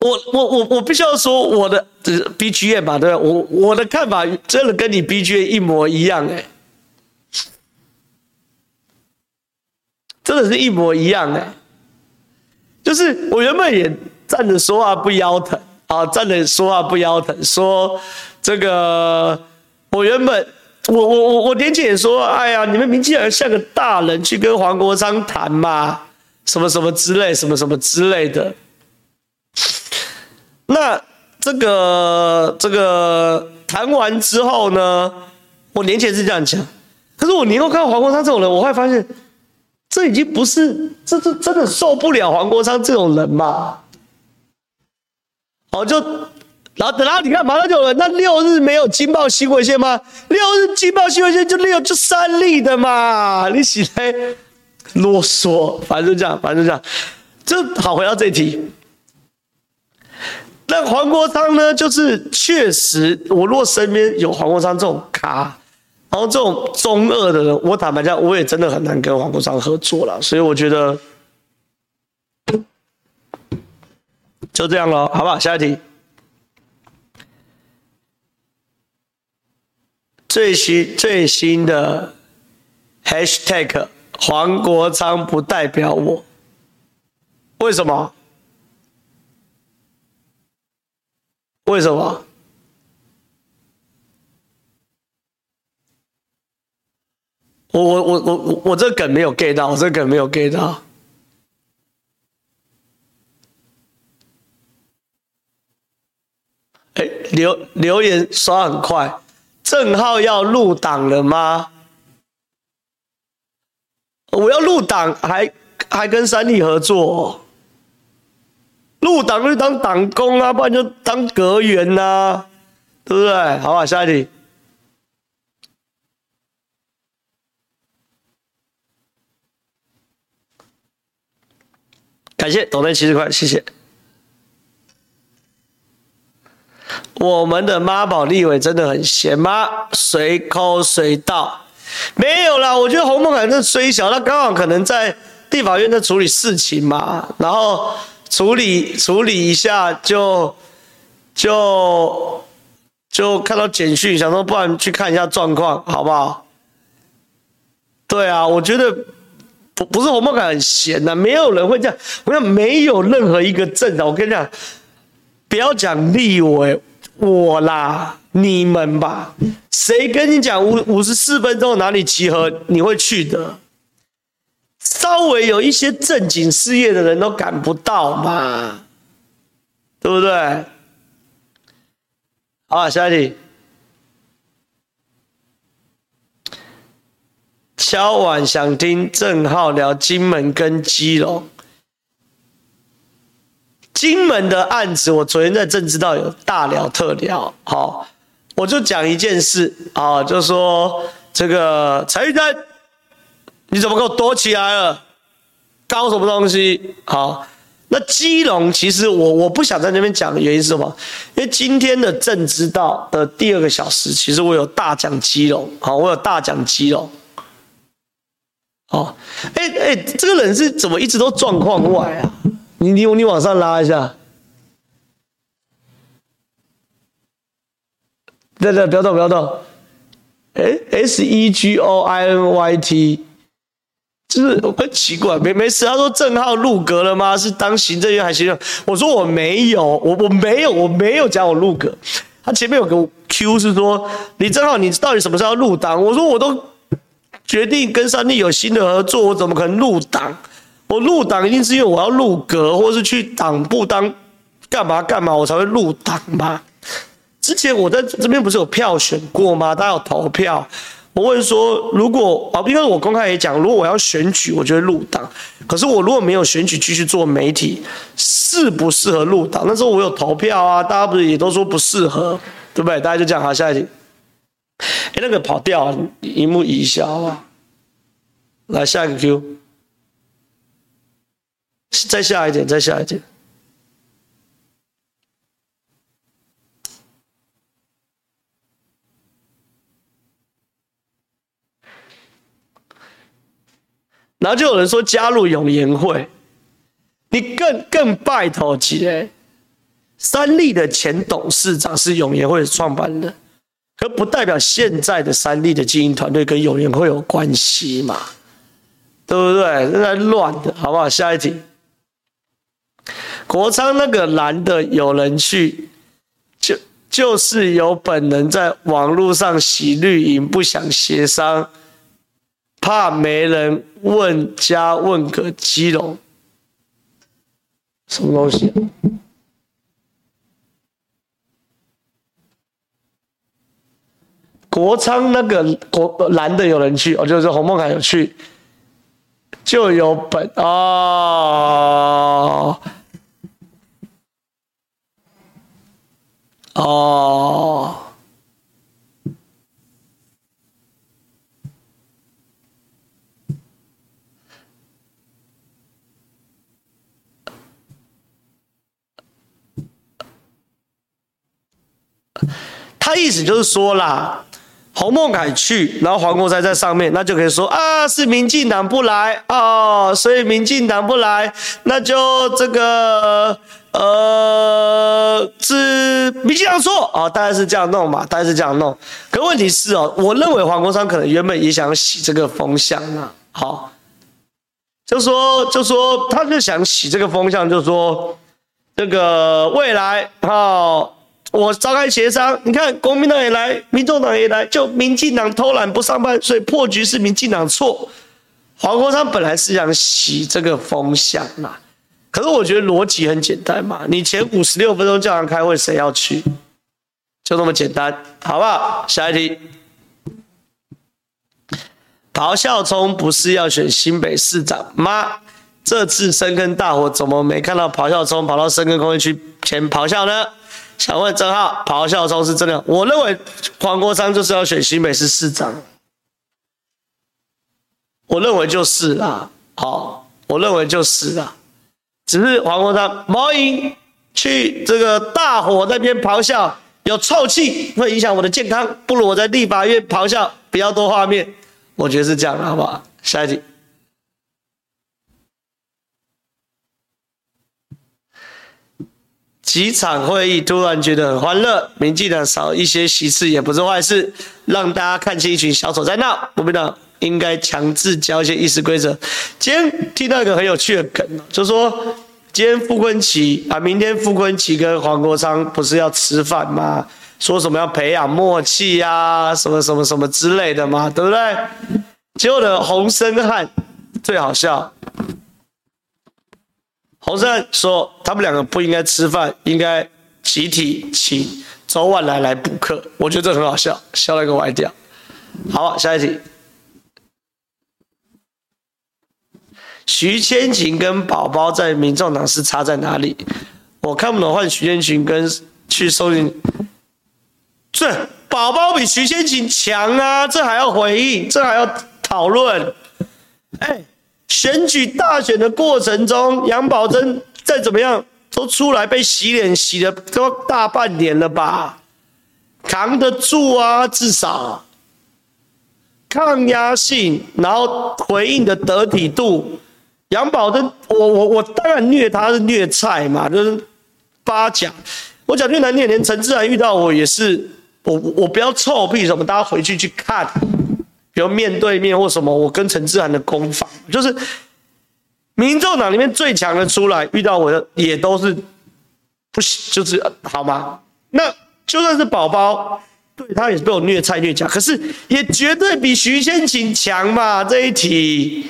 我我我我必须要说我的 BGM 嘛，对吧？我我的看法真的跟你 BGM 一模一样，哎。真的是一模一样哎，就是我原本也站着说话不腰疼啊，站着说话不腰疼，说这个我原本我我我我年前也说，哎呀，你们民进党像个大人去跟黄国昌谈嘛，什么什么之类，什么什么之类的。那这个这个谈完之后呢，我年前是这样讲，可是我年后看到黄国昌这种人，我会发现。这已经不是，这这真的受不了黄国昌这种人嘛？好，就然后等到你看马上就有人，那六日没有惊爆新闻线吗？六日惊爆新闻线就六就三例的嘛？你起来啰嗦，反正这样，反正这样，就好回到这一题。那黄国昌呢？就是确实，我若身边有黄国昌这种咖。然后这种中二的人，我坦白讲，我也真的很难跟黄国昌合作了。所以我觉得就这样了，好不好？下一题，最新最新的 hashtag 黄国昌不代表我，为什么？为什么？我我我我我这梗没有 get 到，我这梗没有 get 到。哎，留留言刷很快，正浩要入党了吗？我要入党，还还跟三立合作。入党就当党工啊，不然就当阁员呐，对不对？好吧，下一题。感谢董内七十块，谢谢。我们的妈宝立委真的很闲吗？随口随到，没有啦。我觉得洪孟凯这虽小，他刚好可能在地法院在处理事情嘛，然后处理处理一下就就就看到简讯，想说不然去看一下状况，好不好？对啊，我觉得。不不是洪孟凯很闲呐、没有人会这样。我讲没有任何一个政党，我跟你讲，不要讲立委，我啦，你们吧，谁跟你讲五五十四分钟哪里集合，你会去的？稍微有一些正经事业的人都赶不到嘛，对不对？好，下一题。敲碗想听正浩聊金门跟基隆，金门的案子，我昨天在政知道有大聊特聊，好，我就讲一件事啊，就说这个陈玉珍，你怎么给我躲起来了？搞什么东西？好，那基隆其实我我不想在那边讲的原因是什么？因为今天的政知道的第二个小时，其实我有大讲基隆，好，我有大讲基隆。哦，哎哎，这个人是怎么一直都状况外啊？你你你往上拉一下，对对，不要动不要动。哎，S E G O I N Y T，就是很奇怪，没没事。他说郑浩入阁了吗？是当行政院还是行政？我说我没有，我我没有，我没有讲我入阁。他前面有个 Q 是说李正浩，你到底什么时候入党？我说我都。决定跟三立有新的合作，我怎么可能入党？我入党一定是因为我要入阁，或是去党部当干嘛干嘛，我才会入党嘛。之前我在这边不是有票选过吗？大家有投票。我问说，如果啊，因为我公开也讲，如果我要选举，我就会入党。可是我如果没有选举，继续做媒体，适不适合入党？那时候我有投票啊，大家不是也都说不适合，对不对？大家就这样，好，下一题。哎，那个跑掉了，萤幕移一下好不好？来下一个 Q，再下一点，再下一点。然后就有人说加入永延会，你更更拜托起三立的前董事长是永延会创办人。可不代表现在的三立的经营团队跟永延会有关系嘛？对不对？那乱的，好不好？下一题，国昌那个男的有人去，就就是有本人在网络上洗绿营，不想协商，怕没人问加问个基隆，什么东西？国昌那个国蓝的有人去，哦，就是洪孟凯有去，就有本哦哦，他意思就是说啦。洪孟凯去，然后黄国才在上面，那就可以说啊，是民进党不来哦，所以民进党不来，那就这个呃是民进党错哦，大概是这样弄嘛，大概是这样弄。可问题是哦，我认为黄国昌可能原本也想洗这个风向啊，好，就说就说他就想洗这个风向，就说这个未来好。我召开协商，你看国民党也来，民众党也来，就民进党偷懒不上班，所以破局是民进党错。黄国昌本来是想洗这个风向嘛，可是我觉得逻辑很简单嘛，你前五十六分钟叫人开会，谁要去？就那么简单，好不好？下一题，咆哮聪不是要选新北市长吗？这次深坑大火怎么没看到咆哮聪跑到深坑工业区前咆哮呢？想问正皓，咆哮聪是真的？我认为黄国昌就是要选新北市市长，我认为就是啦。好，我认为就是啦。只是黄国昌毛营去这个大火那边咆哮，有臭气会影响我的健康，不如我在立法院咆哮比较多画面。我觉得是这样的，好不好？下一集。几场会议突然觉得很欢乐，民进党少一些席次也不是坏事，让大家看清一群小丑在闹。国民党应该强制教一些议事规则。今天听到一个很有趣的梗，就是说今天傅崐萁啊，明天傅崐萁跟黄国昌不是要吃饭吗？说什么要培养默契啊，什么什么什么之类的嘛，对不对？结果呢，洪申翰最好笑。洪申翰说：“他们两个不应该吃饭，应该集体请周万来来补课。”我觉得这很好笑，笑了一个歪掉。好，下一题。徐千晴跟宝宝在民众党是差在哪里？我看不懂，换徐千晴跟去收银。这宝宝比徐千晴强啊！这还要回应？这还要讨论？哎。选举大选的过程中，杨宝珍再怎么样都出来被洗脸洗了都大半年了吧，扛得住啊，至少抗压性，然后回应的得体度。杨宝珍，我我我当然虐他是虐菜嘛，就是八甲。我讲句难听点，连陈智菡遇到我也是，我我不要臭屁什么，大家回去去看。比如面对面或什么，我跟陈智菡的攻防，就是民众党里面最强的出来，遇到我的也都是不行，就是好吗？那就算是宝宝，对他也是被我虐菜虐甲，可是也绝对比徐千晴强嘛。这一题，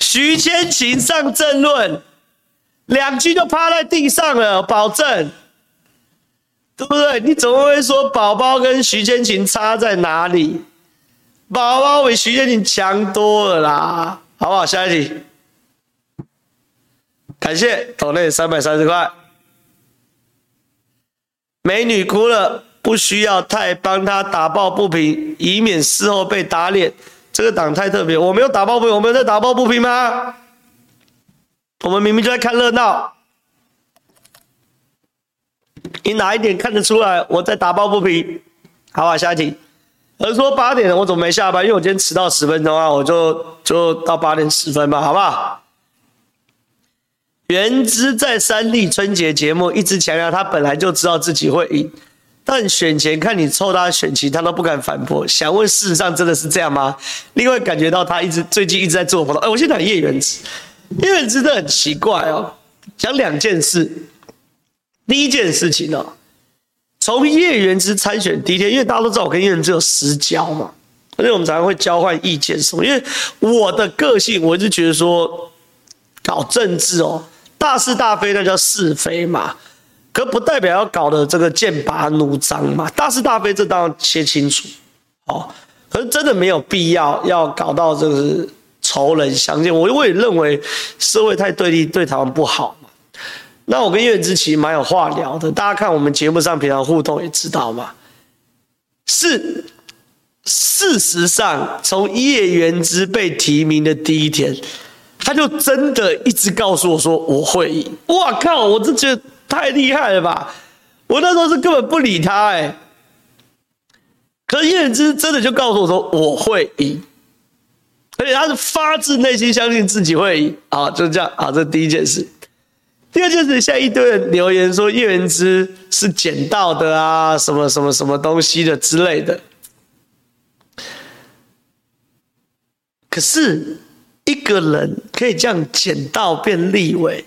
徐千晴上政论，两句就趴在地上了，保证。对不对？你怎么会说宝宝跟徐千晴差在哪里？宝宝比徐千晴强多了啦，好不好？下一题，感谢抖内三百三十块。美女哭了，不需要太帮她打抱不平，以免事后被打脸。这个党太特别，我没有打抱不平，我没有在打抱不平吗？我们明明就在看热闹。你哪一点看得出来我在打抱不平？好吧，下一题。而说八点了，我怎么没下班？因为我今天迟到十分钟啊，我就就到八点十分吧，好不好？原之在三立春节节目一直强调他本来就知道自己会赢，但选前看你抽他选情，他都不敢反驳。想问，事实上真的是这样吗？另外，感觉到他一直最近一直在做活动。哎，我先讲叶元之，叶元之真的很奇怪哦。讲两件事，第一件事情哦，从叶元之参选第一天，因为大家都知道我跟叶元之有私交嘛，而且我们常常会交换意见什么。因为我的个性，我一直觉得说，搞政治哦，大是大非那叫是非嘛。可不代表要搞得这个剑拔弩张嘛，大是大非这当然切清楚，哦，可是真的没有必要要搞到这个仇人相见，我我也认为社会太对立对台湾不好嘛。那我跟叶之其实蛮有话聊的，大家看我们节目上平常互动也知道嘛。是，事实上从叶元之被提名的第一天，他就真的一直告诉我说我会赢，哇靠，我这觉得。太厉害了吧！我那时候是根本不理他哎、可是叶元之真的就告诉我说我会赢，而且他是发自内心相信自己会赢啊，就是这样啊。这第一件事。第二件事，现在一堆人留言说叶元之是捡到的啊，什么什么什么东西的之类的。可是一个人可以这样捡到变立委。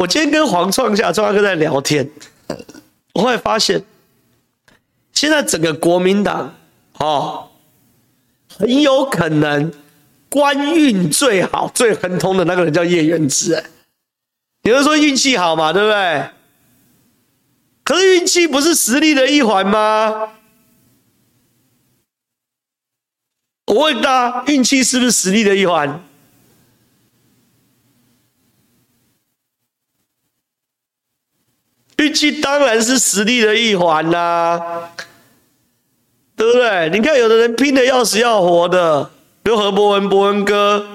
我今天跟黄创夏、创夏哥在聊天，我会发现，现在整个国民党哦，很有可能官运最好、最亨通的那个人叫叶元之。哎，有人说运气好嘛，对不对？可是运气不是实力的一环吗？我问大家，运气是不是实力的一环？运气当然是实力的一环啦、啊，对不对？你看，有的人拼得要死要活的，比如何博文、博文哥，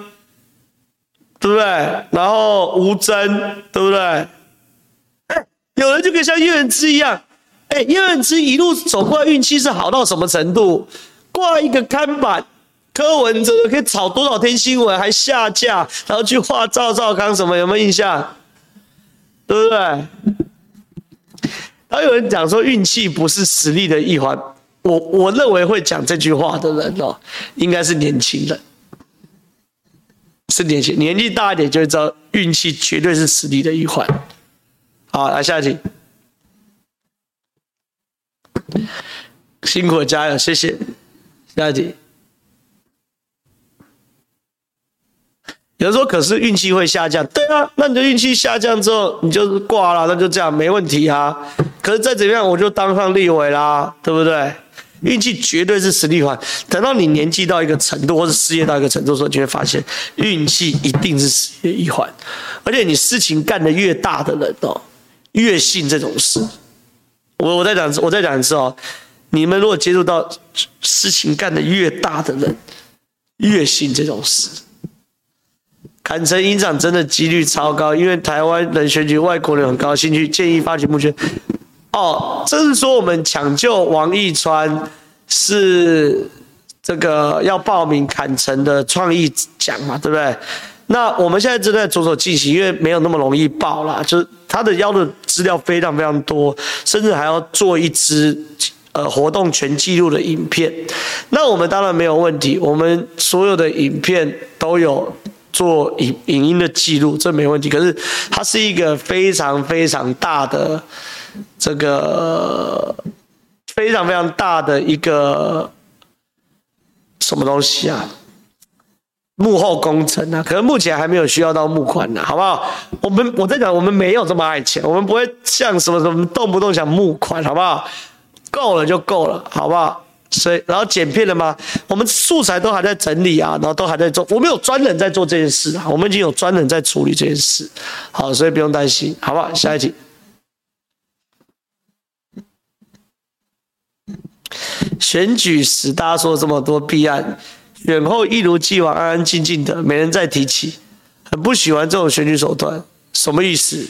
对不对？然后吴峥，对不对？哎，有人就可以像叶元之一样，哎，叶元之一路走过来，运气是好到什么程度？挂一个看板，柯文哲可以炒多少天新闻，还下架，然后去画赵赵康什么？有没有印象？对不对？还有人讲说运气不是实力的一环，我我认为会讲这句话的人哦，应该是年轻人，是年轻，年纪大一点就会知道运气绝对是实力的一环。好，来下一题，辛苦加油，谢谢，下一题。有人说，可是运气会下降，对啊，那你的运气下降之后，你就是挂了，那就这样，没问题啊。可是再怎么样，我就当上立委啦，对不对？运气绝对是实力环。等到你年纪到一个程度，或者事业到一个程度的时候，你就会发现运气一定是实力一环。而且你事情干得越大的人哦，越信这种事。我我再讲，我再讲一次哦，你们如果接触到事情干得越大的人，越信这种事。坎城影展真的几率超高，因为台湾人选举，外国人很高兴趣。建议发起募捐。哦，这是说我们抢救王义川是这个要报名坎城的创意奖嘛，对不对？那我们现在正在着手进行，因为没有那么容易报啦，就是他的要的资料非常非常多，甚至还要做一支呃活动全记录的影片。那我们当然没有问题，我们所有的影片都有。做影影音的记录，这没问题。可是它是一个非常非常大的这个非常非常大的一个什么东西啊？幕后工程啊，可能目前还没有需要到募款呢，好不好？我们我在讲，我们没有这么爱钱，我们不会像什么什么动不动想募款，好不好？够了就够了，好不好？所以，然后剪片了吗？我们素材都还在整理啊，然后都还在做。我们有专人在做这件事啊，我们已经有专人在处理这件事。好，所以不用担心，好不好？下一题。选举时大家说了这么多弊案，选后一如既往安安静静的，没人再提起，很不喜欢这种选举手段，什么意思？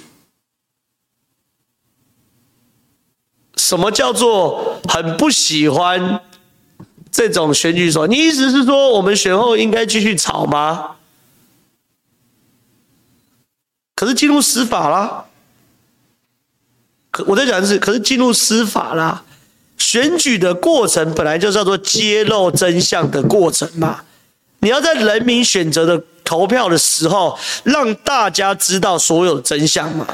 什么叫做很不喜欢这种选举手段？你意思是说我们选后应该继续吵吗？可是进入司法啦，可我在讲的是，可是进入司法啦，选举的过程本来就叫做揭露真相的过程嘛。你要在人民选择的投票的时候，让大家知道所有真相嘛。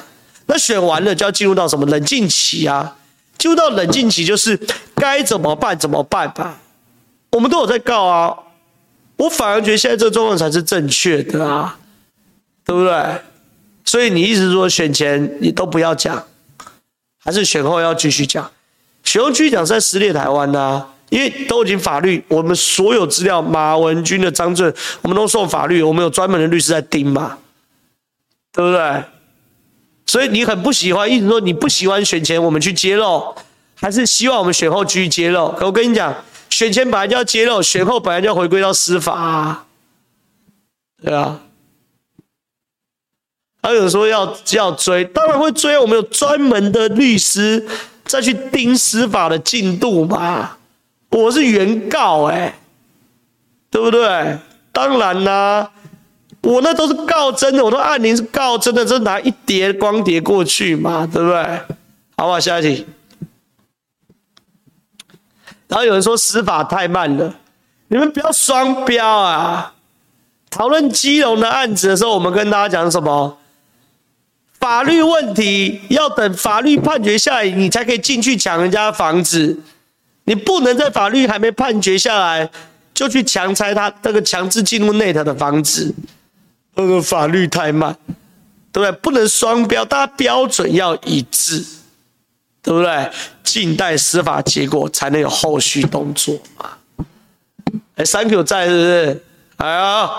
那选完了就要进入到什么冷静期啊？进入到冷静期就是该怎么办怎么办吧。我们都有在告啊，我反而觉得现在这个状况才是正确的啊，对不对？所以你一直说选前你都不要讲，还是选后要继续讲？选后继续讲是在撕裂台湾啊，因为都已经法律，我们所有资料，马文君的张证，我们都送法律，我们有专门的律师在盯嘛，对不对？所以你很不喜欢，一直说你不喜欢选前我们去揭露，还是希望我们选后继续揭露？可我跟你讲。选前本来就要揭露，选后本来就要回归到司法啊，对啊。还有人说要要追，当然会追，我们有专门的律师再去盯司法的进度嘛。我是原告哎、欸，对不对？当然啦、啊，我那都是告真的，我都按您是告真的，就拿一叠光碟过去嘛，对不对？好不好？下一题。然后有人说司法太慢了，你们不要双标啊！讨论基隆的案子的时候，我们跟大家讲什么？法律问题要等法律判决下来，你才可以进去抢人家的房子。你不能在法律还没判决下来就去强拆他那个强制进入内头的房子。那个法律太慢，对不对？不能双标，大家标准要一致。对不对？静待司法结果才能有后续动作嘛。哎，Thank you 在是不是？哎呀，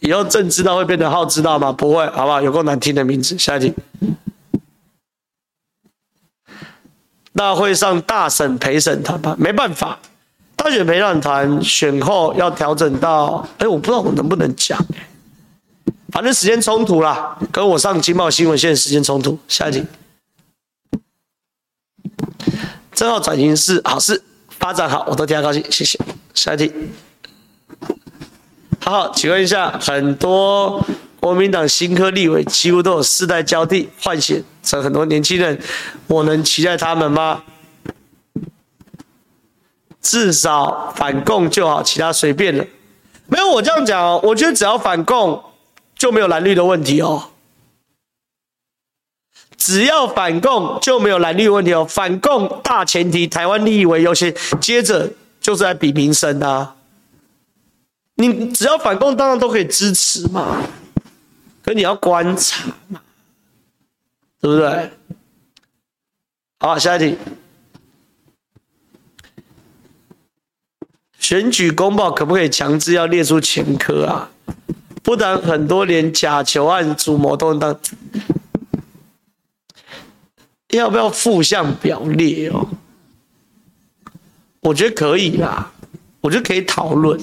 以后朕知道会变成好知道吗？不会，好不好？有够难听的名字。下一题。大会上大审陪审团吧，没办法，大选陪审团选后要调整到，哎，我不知道我能不能讲，反正时间冲突啦，跟我上经贸新闻线时间冲突。下一题。正好转型是好事，发展好，我都替他高兴，谢谢。下一题，好，好，请问一下，很多国民党新科立委几乎都有世代交替换血成很多年轻人，我能期待他们吗？至少反共就好，其他随便了。没有我这样讲哦，我觉得只要反共就没有蓝绿的问题哦。只要反共就没有蓝绿问题哦，反共大前提台湾利益为优先，接着就是在比民生啊。你只要反共，当然都可以支持嘛，可你要观察嘛，对不对？好，下一题，选举公报可不可以强制要列出前科啊？不然很多连假球案主谋都能当。要不要负向表列哦？我觉得可以啦，我觉得可以讨论。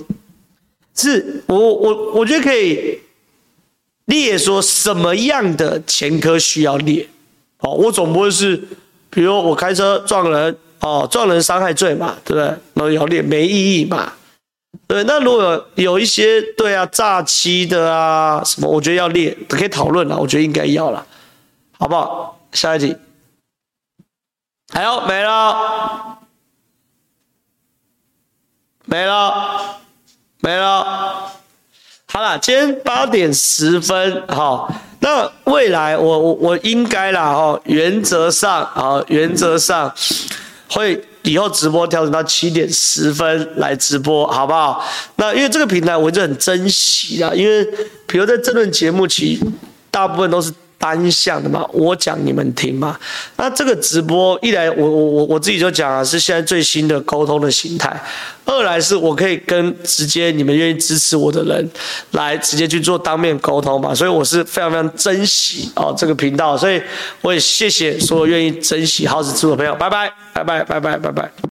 是我我我觉得可以列说什么样的前科需要列。哦，我总不会是，比如我开车撞人，哦，撞人伤害罪嘛，对不对？那要列没意义嘛？对，那如果有一些对啊，诈欺的啊什么，我觉得要列，可以讨论了。我觉得应该要了，好不好？下一题。还有没了，没了，没了。好了，今天八点十分，好，那未来我我我应该啦，哦，原则上啊，原则上会以后直播调整到七点十分来直播，好不好？那因为这个平台我一直很珍惜啊，因为比如在这段节目期，大部分都是。单向的嘛，我讲你们听嘛。那这个直播一来，我我我我自己就讲啊，是现在最新的沟通的形态；二来是我可以跟直接你们愿意支持我的人来直接去做当面沟通嘛。所以我是非常非常珍惜哦这个频道，所以我也谢谢所有愿意珍惜好子之的朋友。拜拜拜拜拜拜拜拜。